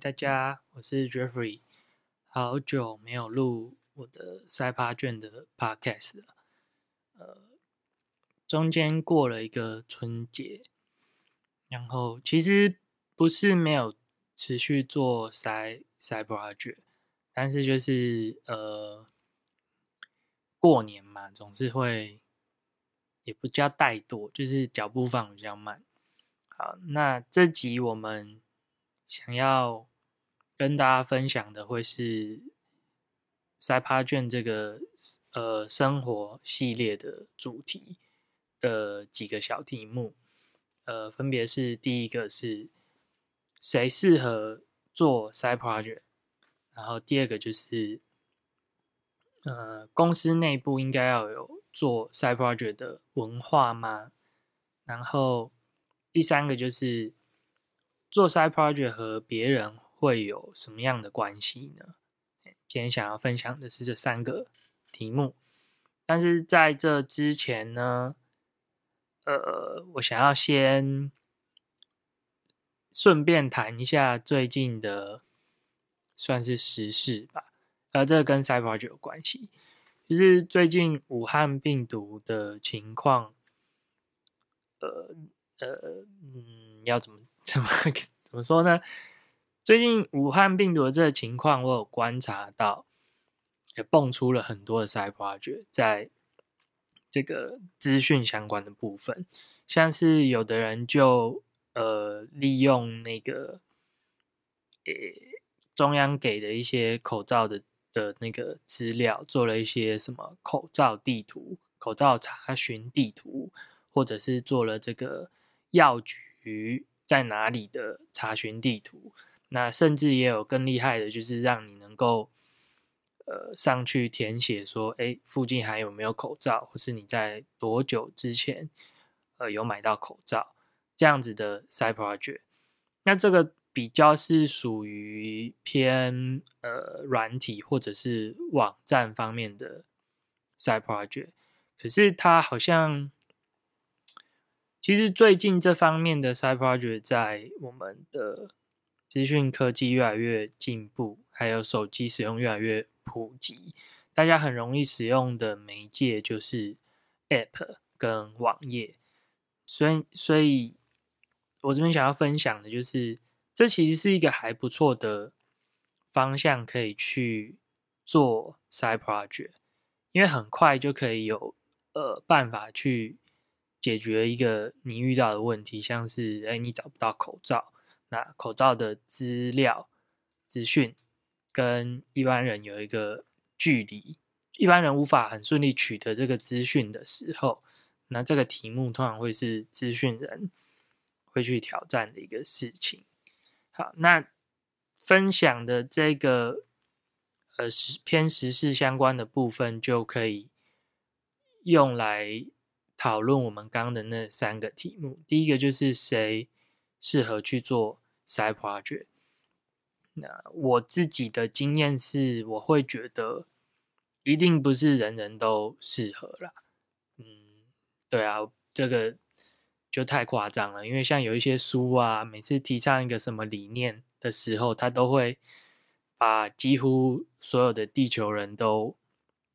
大家，我是 Jeffrey，好久没有录我的赛趴卷的 Podcast 了。呃，中间过了一个春节，然后其实不是没有持续做赛赛 project，但是就是呃，过年嘛，总是会也不叫怠惰，就是脚步放比较慢。好，那这集我们。想要跟大家分享的会是塞帕卷这个呃生活系列的主题的几个小题目，呃，分别是第一个是谁适合做 side project，然后第二个就是呃公司内部应该要有做 side project 的文化吗？然后第三个就是。做 side project 和别人会有什么样的关系呢？今天想要分享的是这三个题目，但是在这之前呢，呃，我想要先顺便谈一下最近的算是时事吧，呃，这个跟 Cyber 有关系，就是最近武汉病毒的情况，呃呃，嗯，要怎么？怎么 怎么说呢？最近武汉病毒的这个情况，我有观察到，也蹦出了很多的 side project，在这个资讯相关的部分，像是有的人就呃利用那个呃中央给的一些口罩的的那个资料，做了一些什么口罩地图、口罩查询地图，或者是做了这个药局。在哪里的查询地图？那甚至也有更厉害的，就是让你能够呃上去填写说，哎，附近还有没有口罩，或是你在多久之前呃有买到口罩这样子的 side project。那这个比较是属于偏呃软体或者是网站方面的 side project，可是它好像。其实最近这方面的 side project 在我们的资讯科技越来越进步，还有手机使用越来越普及，大家很容易使用的媒介就是 app 跟网页。所以，所以我这边想要分享的就是，这其实是一个还不错的方向，可以去做 side project，因为很快就可以有呃办法去。解决一个你遇到的问题，像是哎，你找不到口罩，那口罩的资料资讯跟一般人有一个距离，一般人无法很顺利取得这个资讯的时候，那这个题目通常会是资讯人会去挑战的一个事情。好，那分享的这个呃时偏时事相关的部分，就可以用来。讨论我们刚刚的那三个题目，第一个就是谁适合去做 side project。那我自己的经验是，我会觉得一定不是人人都适合啦。嗯，对啊，这个就太夸张了。因为像有一些书啊，每次提倡一个什么理念的时候，他都会把几乎所有的地球人都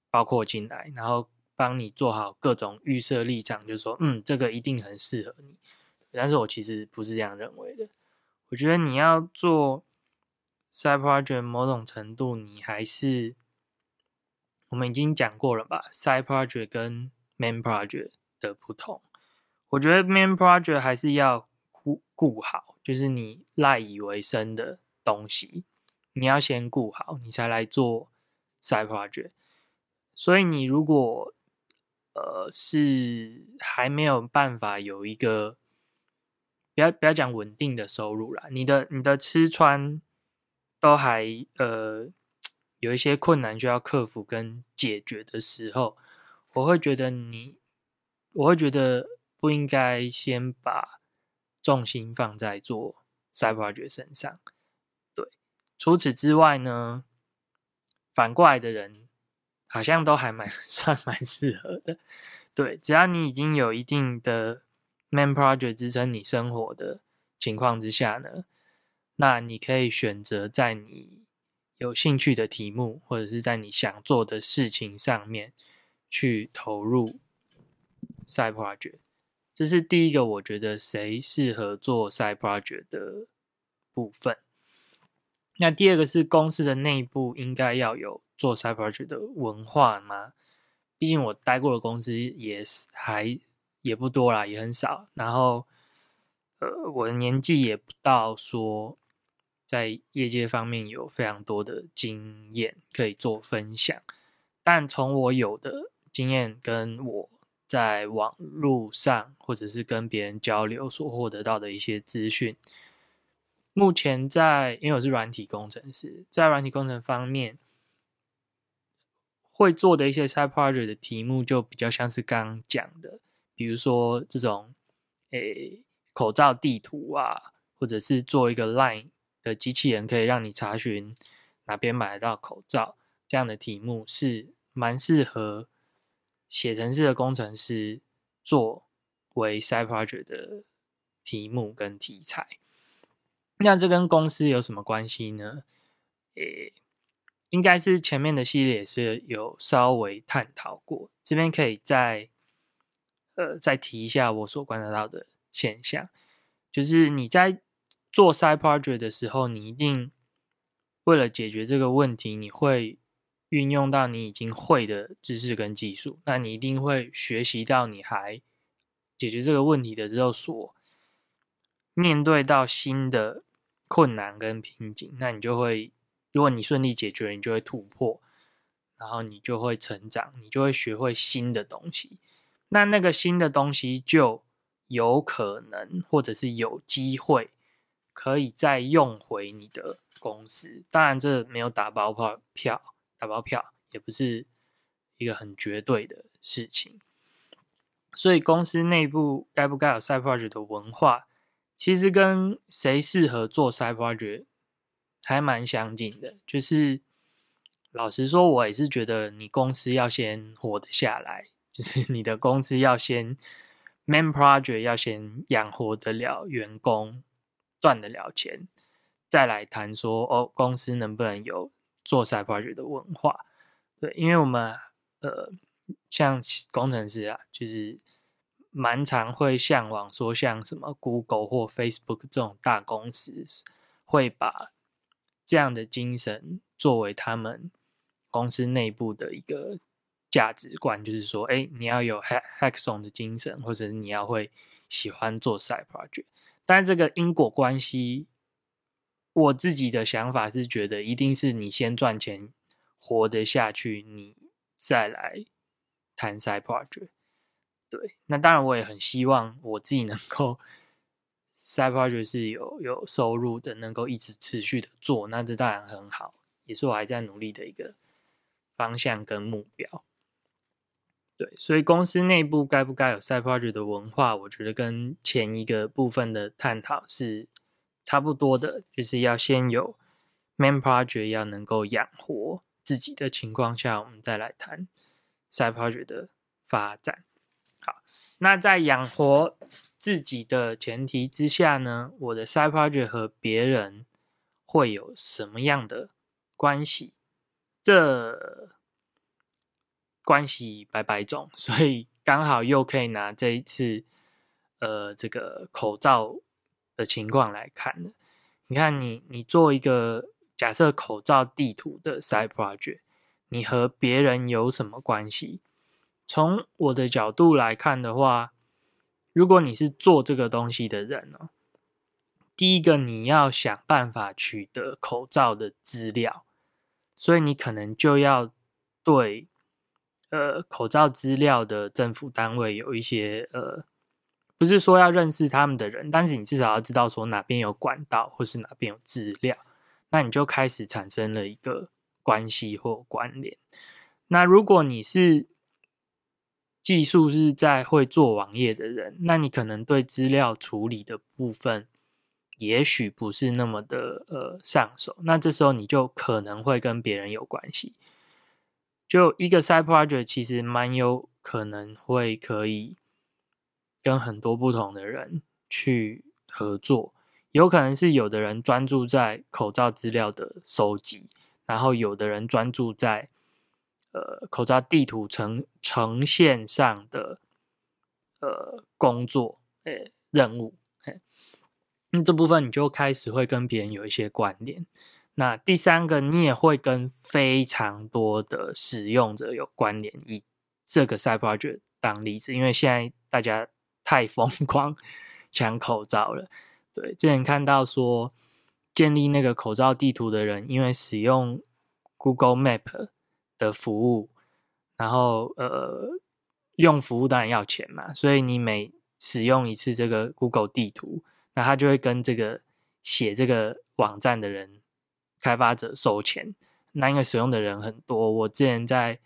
包括进来，然后。帮你做好各种预设立场，就说，嗯，这个一定很适合你。但是我其实不是这样认为的。我觉得你要做 side project，某种程度你还是我们已经讲过了吧？side project 跟 main project 的不同。我觉得 main project 还是要顾顾好，就是你赖以为生的东西，你要先顾好，你才来做 side project。所以你如果呃，是还没有办法有一个，不要不要讲稳定的收入啦，你的你的吃穿都还呃有一些困难需要克服跟解决的时候，我会觉得你，我会觉得不应该先把重心放在做 side project 身上。对，除此之外呢，反过来的人。好像都还蛮 算蛮适合的，对，只要你已经有一定的 man project 支撑你生活的情况之下呢，那你可以选择在你有兴趣的题目，或者是在你想做的事情上面去投入 side project。这是第一个，我觉得谁适合做 side project 的部分。那第二个是公司的内部应该要有做 side project 的文化吗？毕竟我待过的公司也是还也不多啦，也很少。然后，呃，我的年纪也不到说在业界方面有非常多的经验可以做分享。但从我有的经验跟我在网络上或者是跟别人交流所获得到的一些资讯，目前在因为我是软体工程师，在软体工程方面。会做的一些 side project 的题目就比较像是刚刚讲的，比如说这种诶口罩地图啊，或者是做一个 line 的机器人，可以让你查询哪边买得到口罩这样的题目，是蛮适合写程式的工程师作为 side project 的题目跟题材。那这跟公司有什么关系呢？诶。应该是前面的系列是有稍微探讨过，这边可以再呃再提一下我所观察到的现象，就是你在做 side project 的时候，你一定为了解决这个问题，你会运用到你已经会的知识跟技术，那你一定会学习到你还解决这个问题的之后所面对到新的困难跟瓶颈，那你就会。如果你顺利解决，你就会突破，然后你就会成长，你就会学会新的东西。那那个新的东西就有可能，或者是有机会，可以再用回你的公司。当然，这没有打包票，打包票也不是一个很绝对的事情。所以，公司内部该不该有 side project 的文化，其实跟谁适合做 side project。还蛮相近的，就是老实说，我也是觉得你公司要先活得下来，就是你的公司要先 main project 要先养活得了员工，赚得了钱，再来谈说哦，公司能不能有做 side project 的文化？对，因为我们呃，像工程师啊，就是蛮常会向往说，像什么 Google 或 Facebook 这种大公司会把这样的精神作为他们公司内部的一个价值观，就是说，哎，你要有 hack hackathon 的精神，或者你要会喜欢做 side project。但这个因果关系，我自己的想法是觉得，一定是你先赚钱活得下去，你再来谈 side project。对，那当然我也很希望我自己能够。side project 是有有收入的，能够一直持续的做，那这当然很好，也是我还在努力的一个方向跟目标。对，所以公司内部该不该有 side project 的文化，我觉得跟前一个部分的探讨是差不多的，就是要先有 main project 要能够养活自己的情况下，我们再来谈 side project 的发展。好，那在养活。自己的前提之下呢，我的 side project 和别人会有什么样的关系？这关系百百种，所以刚好又可以拿这一次呃这个口罩的情况来看。你看，你你做一个假设口罩地图的 side project，你和别人有什么关系？从我的角度来看的话。如果你是做这个东西的人呢，第一个你要想办法取得口罩的资料，所以你可能就要对呃口罩资料的政府单位有一些呃，不是说要认识他们的人，但是你至少要知道说哪边有管道或是哪边有资料，那你就开始产生了一个关系或关联。那如果你是技术是在会做网页的人，那你可能对资料处理的部分，也许不是那么的呃上手。那这时候你就可能会跟别人有关系。就一个 side project 其实蛮有可能会可以跟很多不同的人去合作，有可能是有的人专注在口罩资料的收集，然后有的人专注在呃口罩地图呈呈现上的呃工作诶任务，那这部分你就开始会跟别人有一些关联。那第三个，你也会跟非常多的使用者有关联。以这个 Side Project 当例子，因为现在大家太疯 狂抢口罩了。对，之前看到说建立那个口罩地图的人，因为使用 Google Map 的服务，然后呃用服务当然要钱嘛，所以你每使用一次这个 Google 地图，那他就会跟这个写这个网站的人。开发者收钱，那因为使用的人很多，我之前在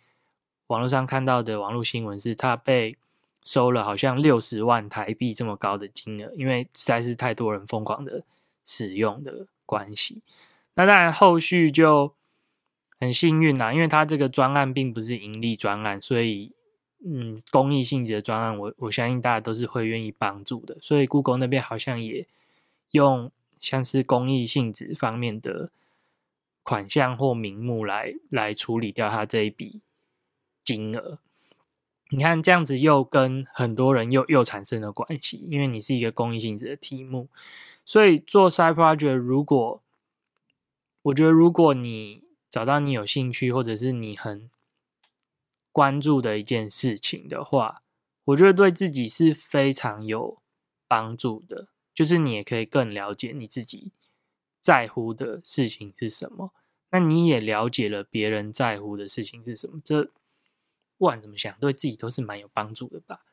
网络上看到的网络新闻是，他被收了好像六十万台币这么高的金额，因为实在是太多人疯狂的使用的关系。那当然后续就很幸运啦，因为他这个专案并不是盈利专案，所以嗯，公益性质的专案，我我相信大家都是会愿意帮助的。所以 Google 那边好像也用像是公益性质方面的。款项或名目来来处理掉他这一笔金额，你看这样子又跟很多人又又产生了关系，因为你是一个公益性质的题目，所以做 side project，如果我觉得如果你找到你有兴趣或者是你很关注的一件事情的话，我觉得对自己是非常有帮助的，就是你也可以更了解你自己在乎的事情是什么。那你也了解了别人在乎的事情是什么？这不管怎么想，对自己都是蛮有帮助的吧？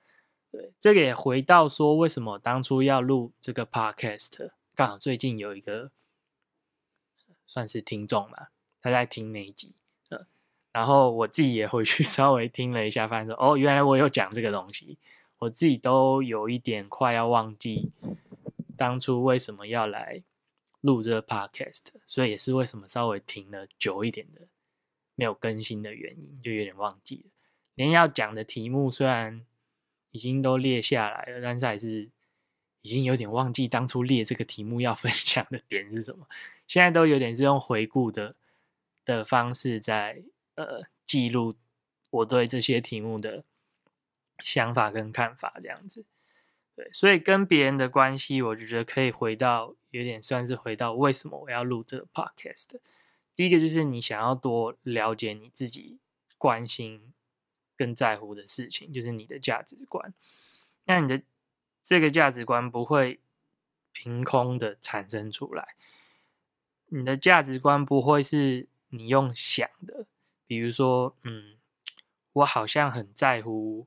对，这个也回到说，为什么当初要录这个 podcast？刚好最近有一个算是听众嘛，他在听那一集，呃，然后我自己也回去 稍微听了一下，发现说，哦，原来我有讲这个东西，我自己都有一点快要忘记当初为什么要来。录这个 podcast，所以也是为什么稍微停了久一点的，没有更新的原因，就有点忘记了。连要讲的题目虽然已经都列下来了，但是还是已经有点忘记当初列这个题目要 分享的点是什么。现在都有点是用回顾的的方式在呃记录我对这些题目的想法跟看法，这样子。对，所以跟别人的关系，我觉得可以回到。有点算是回到为什么我要录这个 podcast。第一个就是你想要多了解你自己关心跟在乎的事情，就是你的价值观。那你的这个价值观不会凭空的产生出来，你的价值观不会是你用想的。比如说，嗯，我好像很在乎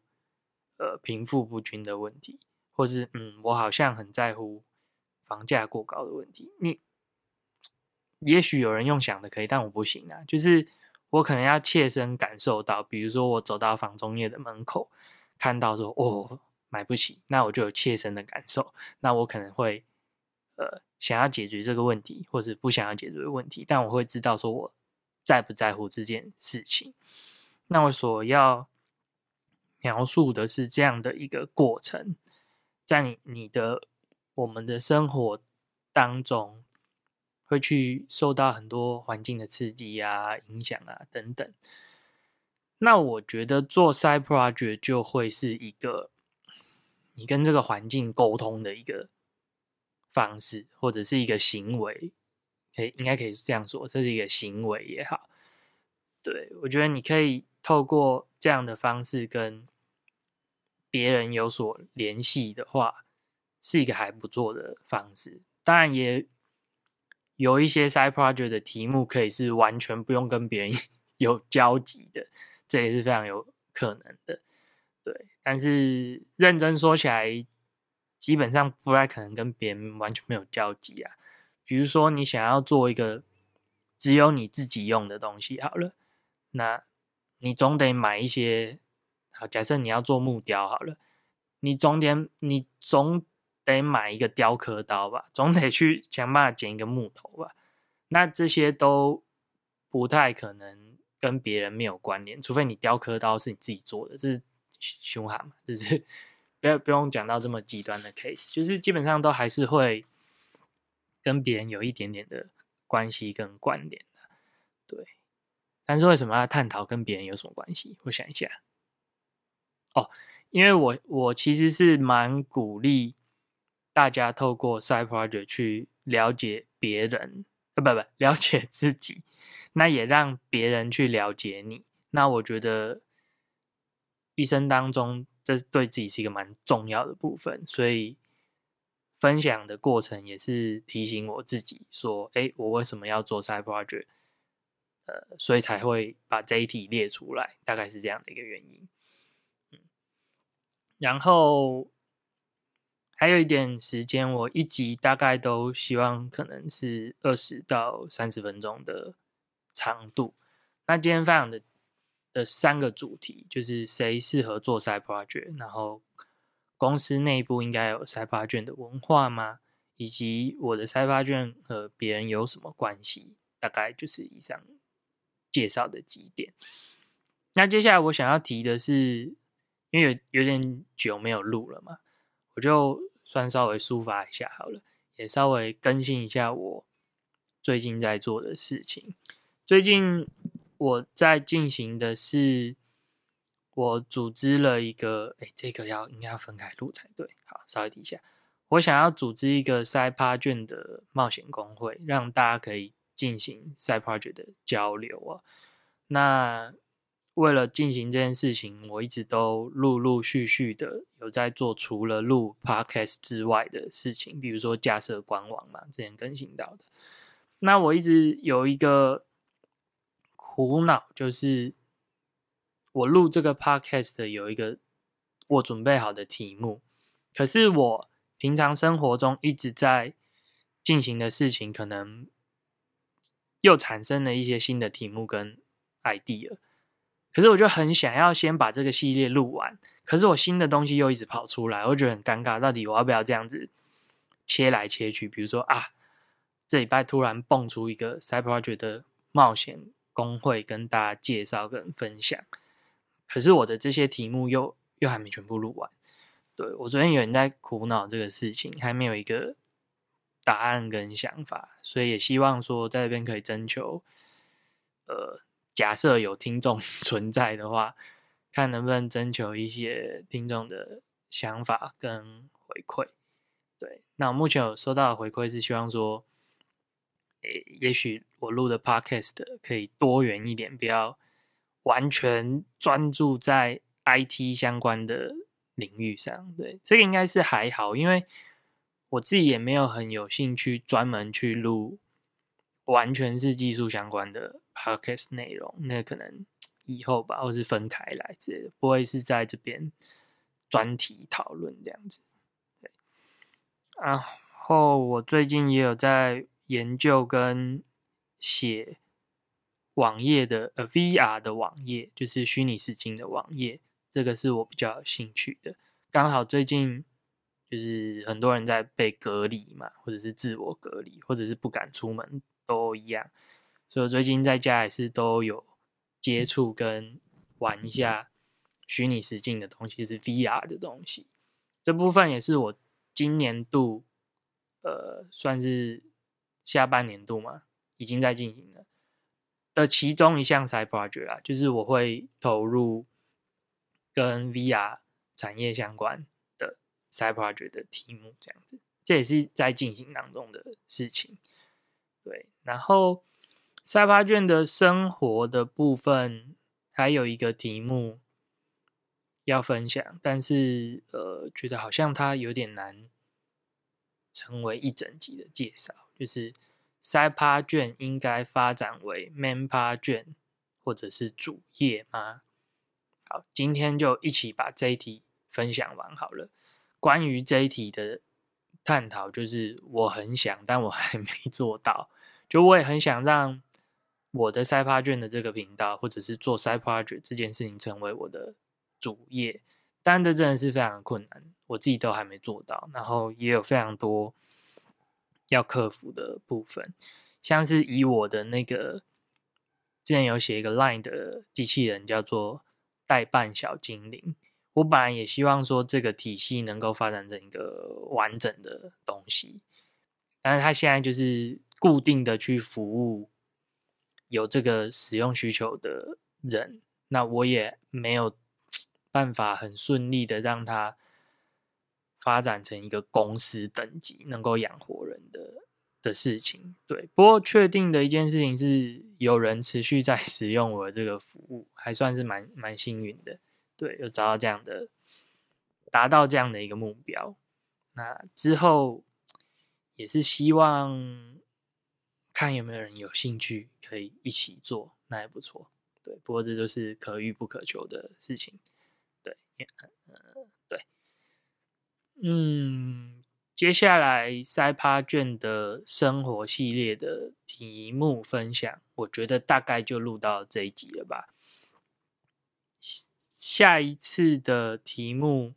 呃贫富不均的问题，或是嗯，我好像很在乎。房价过高的问题，你也许有人用想的可以，但我不行啊。就是我可能要切身感受到，比如说我走到房中业的门口，看到说哦买不起，那我就有切身的感受。那我可能会呃想要解决这个问题，或者不想要解决的问题，但我会知道说我在不在乎这件事情。那我所要描述的是这样的一个过程，在你你的。我们的生活当中会去受到很多环境的刺激啊、影响啊等等。那我觉得做 side project 就会是一个你跟这个环境沟通的一个方式，或者是一个行为，可以应该可以这样说，这是一个行为也好。对我觉得你可以透过这样的方式跟别人有所联系的话。是一个还不错的方式，当然也有一些 side project 的题目可以是完全不用跟别人 有交集的，这也是非常有可能的。对，但是认真说起来，基本上不太可能跟别人完全没有交集啊。比如说，你想要做一个只有你自己用的东西，好了，那你总得买一些。好，假设你要做木雕，好了，你总得你总。得买一个雕刻刀吧，总得去想办法剪一个木头吧。那这些都不太可能跟别人没有关联，除非你雕刻刀是你自己做的，这是凶悍嘛？就是 不要不用讲到这么极端的 case，就是基本上都还是会跟别人有一点点的关系跟关联的，对。但是为什么要探讨跟别人有什么关系？我想一下。哦，因为我我其实是蛮鼓励大家透过 side project 去了解别人，呃，不不，了解自己，那也让别人去了解你。那我觉得一生当中，这对自己是一个蛮重要的部分，所以分享的过程也是提醒我自己说，哎，我为什么要做 side project？呃，所以才会把这一题列出来，大概是这样的一个原因。然后还有一点时间，我一集大概都希望可能是二十到三十分钟的长度。那今天分享的的三个主题，就是谁适合做 side project，然后公司内部应该有 side project 的文化吗？以及我的 side project 和别人有什么关系？大概就是以上介绍的几点。那接下来我想要提的是。因为有有点久没有录了嘛，我就算稍微抒发一下好了，也稍微更新一下我最近在做的事情。最近我在进行的是，我组织了一个，哎，这个要应该要分开录才对。好，稍微提一下，我想要组织一个赛趴卷的冒险工会，让大家可以进行赛趴卷的交流啊。那为了进行这件事情，我一直都陆陆续续的有在做，除了录 podcast 之外的事情，比如说架设官网嘛，之前更新到的。那我一直有一个苦恼，就是我录这个 podcast 有一个我准备好的题目，可是我平常生活中一直在进行的事情，可能又产生了一些新的题目跟 idea。可是我就很想要先把这个系列录完，可是我新的东西又一直跑出来，我觉得很尴尬。到底我要不要这样子切来切去？比如说啊，这礼拜突然蹦出一个 Cyber Project 的冒险工会，跟大家介绍跟分享。可是我的这些题目又又还没全部录完。对我昨天有人在苦恼这个事情，还没有一个答案跟想法，所以也希望说在这边可以征求，呃。假设有听众 存在的话，看能不能征求一些听众的想法跟回馈。对，那我目前有收到的回馈是希望说，诶，也许我录的 podcast 可以多元一点，不要完全专注在 IT 相关的领域上。对，这个应该是还好，因为我自己也没有很有兴趣专门去录。完全是技术相关的 podcast 内容，那可能以后吧，或是分开来之类的，不会是在这边专题讨论这样子。然后我最近也有在研究跟写网页的，呃，VR 的网页，就是虚拟实境的网页，这个是我比较有兴趣的。刚好最近就是很多人在被隔离嘛，或者是自我隔离，或者是不敢出门。都一样，所以我最近在家也是都有接触跟玩一下虚拟实境的东西，是 VR 的东西。这部分也是我今年度，呃，算是下半年度嘛，已经在进行了的其中一项 side project 啊，就是我会投入跟 VR 产业相关的 side project 的题目，这样子，这也是在进行当中的事情。对，然后赛发卷的生活的部分还有一个题目要分享，但是呃，觉得好像它有点难成为一整集的介绍。就是赛趴卷应该发展为 man 趴卷或者是主页吗？好，今天就一起把这一题分享完好了。关于这一题的。探讨就是我很想，但我还没做到。就我也很想让我的赛趴卷的这个频道，或者是做赛趴卷这件事情成为我的主业，但这真的是非常困难，我自己都还没做到。然后也有非常多要克服的部分，像是以我的那个之前有写一个 Line 的机器人，叫做代办小精灵。我本来也希望说这个体系能够发展成一个完整的东西，但是它现在就是固定的去服务有这个使用需求的人，那我也没有办法很顺利的让他发展成一个公司等级能够养活人的的事情。对，不过确定的一件事情是，有人持续在 使用我的这个服务，还算是蛮蛮幸运的。对，有找到这样的，达到这样的一个目标。那之后也是希望看有没有人有兴趣可以一起做，那也不错。对，不过这都是可遇不可求的事情。对，呃，对，嗯，接下来塞趴卷的生活系列的题目分享，我觉得大概就录到这一集了吧。下一次的题目。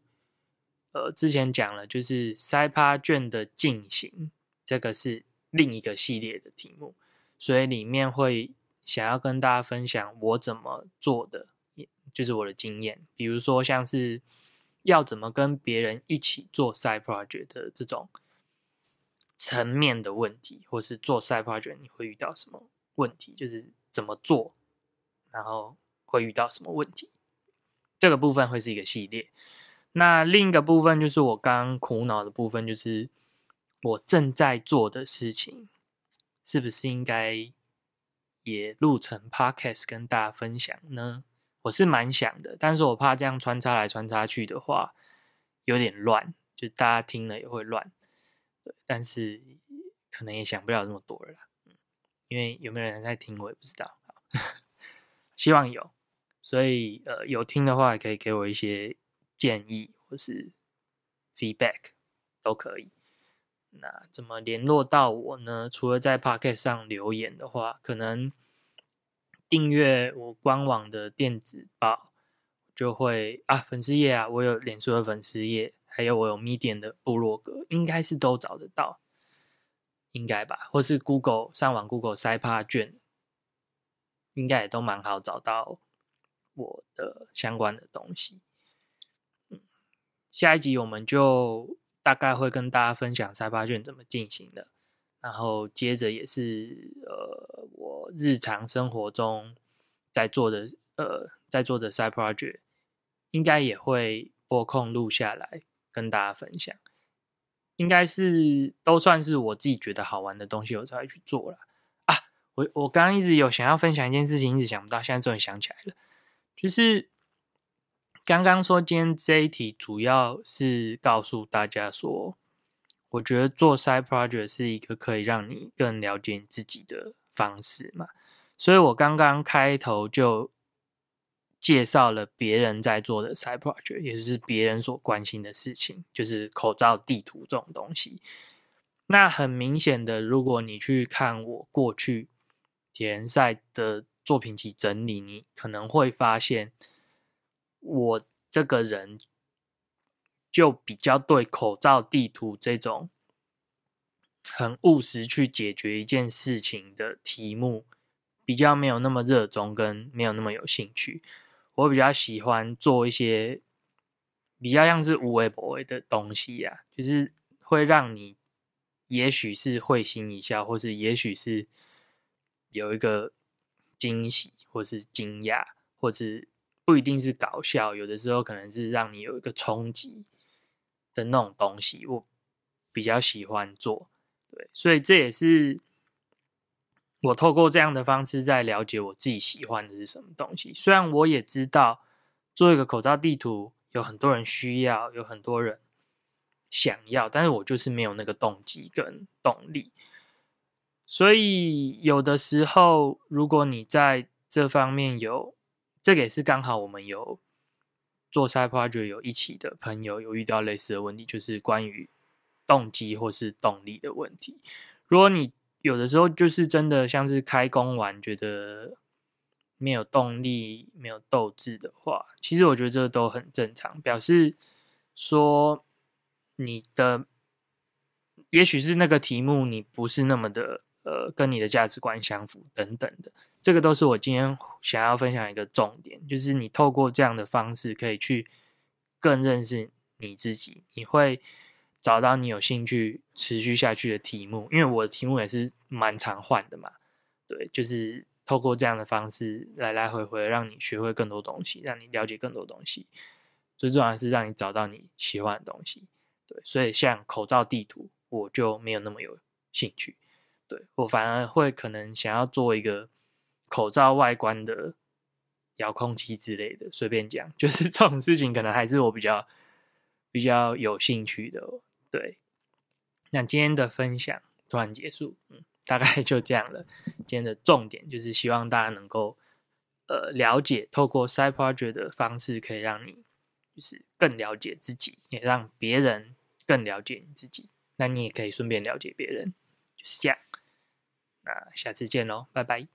呃，之前讲了，就是塞趴卷的进行，这个是另一个系列的题目，所以里面会想要跟大家分享我怎么做的，就是我的经验，比如说像是要怎么跟别人一起做 side project 的这种层面的问题，或是做 side project 你会遇到什么问题，就是怎么做，然后会遇到什么问题，这个部分会是一个系列。那另一个部分就是我刚苦恼的部分，就是我正在做的事情，是不是应该也录成 podcast 跟大家分享呢？我是蛮想的，但是我怕这样穿插来穿插去的话，有点乱，就大家听了也会乱。对，但是可能也想不了那么多了，嗯，因为有没有人在听我也不知道，希望有，所以呃有听的话，可以给我一些。建议或是 feedback 都可以。那怎么联络到我呢？除了在 Pocket 上留言的话，可能订阅我官网的电子报就会啊，粉丝页啊，我有脸书的粉丝页，还有我有 Medium 的部落格，应该是都找得到，应该吧？或是 Google 上网 Google 塞帕卷，应该也都蛮好找到我的相关的东西。下一集我们就大概会跟大家分享塞巴卷怎么进行的，然后接着也是呃我日常生活中在做的呃在做的 side project，应该也会拨控录下来跟大家分享，应该是都算是我自己觉得好玩的东西，我才会去做了啊。我我刚刚一直有想要分享一件事情，一直想不到，现在终于想起来了，就是。刚刚说今天这一题主要是告诉大家说，我觉得做 side project 是一个可以让你更了解自己的方式嘛。所以我刚刚开头就介绍了别人在做的 side project，也就是别人所关心的事情，就是口罩地图这种东西。那很明显的，如果你去看我过去铁人赛的作品集整理，你可能会发现。我这个人就比较对口罩地图这种很务实去解决一件事情的题目，比较没有那么热衷，跟没有那么有兴趣。我比较喜欢做一些比较像是无为不为的东西呀，就是会让你也许是会心一笑，或是也许是有一个惊喜，或是惊讶，或是。不一定是搞笑，有的时候可能是让你有一个冲击的那种东西，我比较喜欢做。对，所以这也是我透过这样的方式在了解我自己喜欢的是什么东西。虽然我也知道做一个口罩地图有很多人需要，有很多人想要，但是我就是没有那个动机跟动力。所以有的时候，如果你在这方面有，这个也是刚好，我们有做 side project 有一起的朋友有遇到类似的问题，就是关于动机或是动力的问题。如果你有的时候就是真的像是开工完觉得没有动力、没有斗志的话，其实我觉得这都很正常，表示说你的也许是那个题目你不是那么的。呃，跟你的价值观相符等等的，这个都是我今天想要分享一个重点，就是你透过这样的方式可以去更认识你自己，你会找到你有兴趣持续下去的题目，因为我的题目也是蛮常换的嘛。对，就是透过这样的方式来来回回，让你学会更多东西，让你了解更多东西。最重要是让你找到你喜欢的东西。对，所以像口罩地图，我就没有那么有兴趣。对我反而会可能想要做一个口罩外观的遥控器之类的，随便讲，就是这种事情可能还是我比较比较有兴趣的。对，那今天的分享突然结束，嗯，大概就这样了。今天的重点就是希望大家能够呃了解，透过 side project 的方式，可以让你就是更了解自己，也让别人更了解你自己。那你也可以顺便了解别人，就是这样。那下次见喽，拜拜。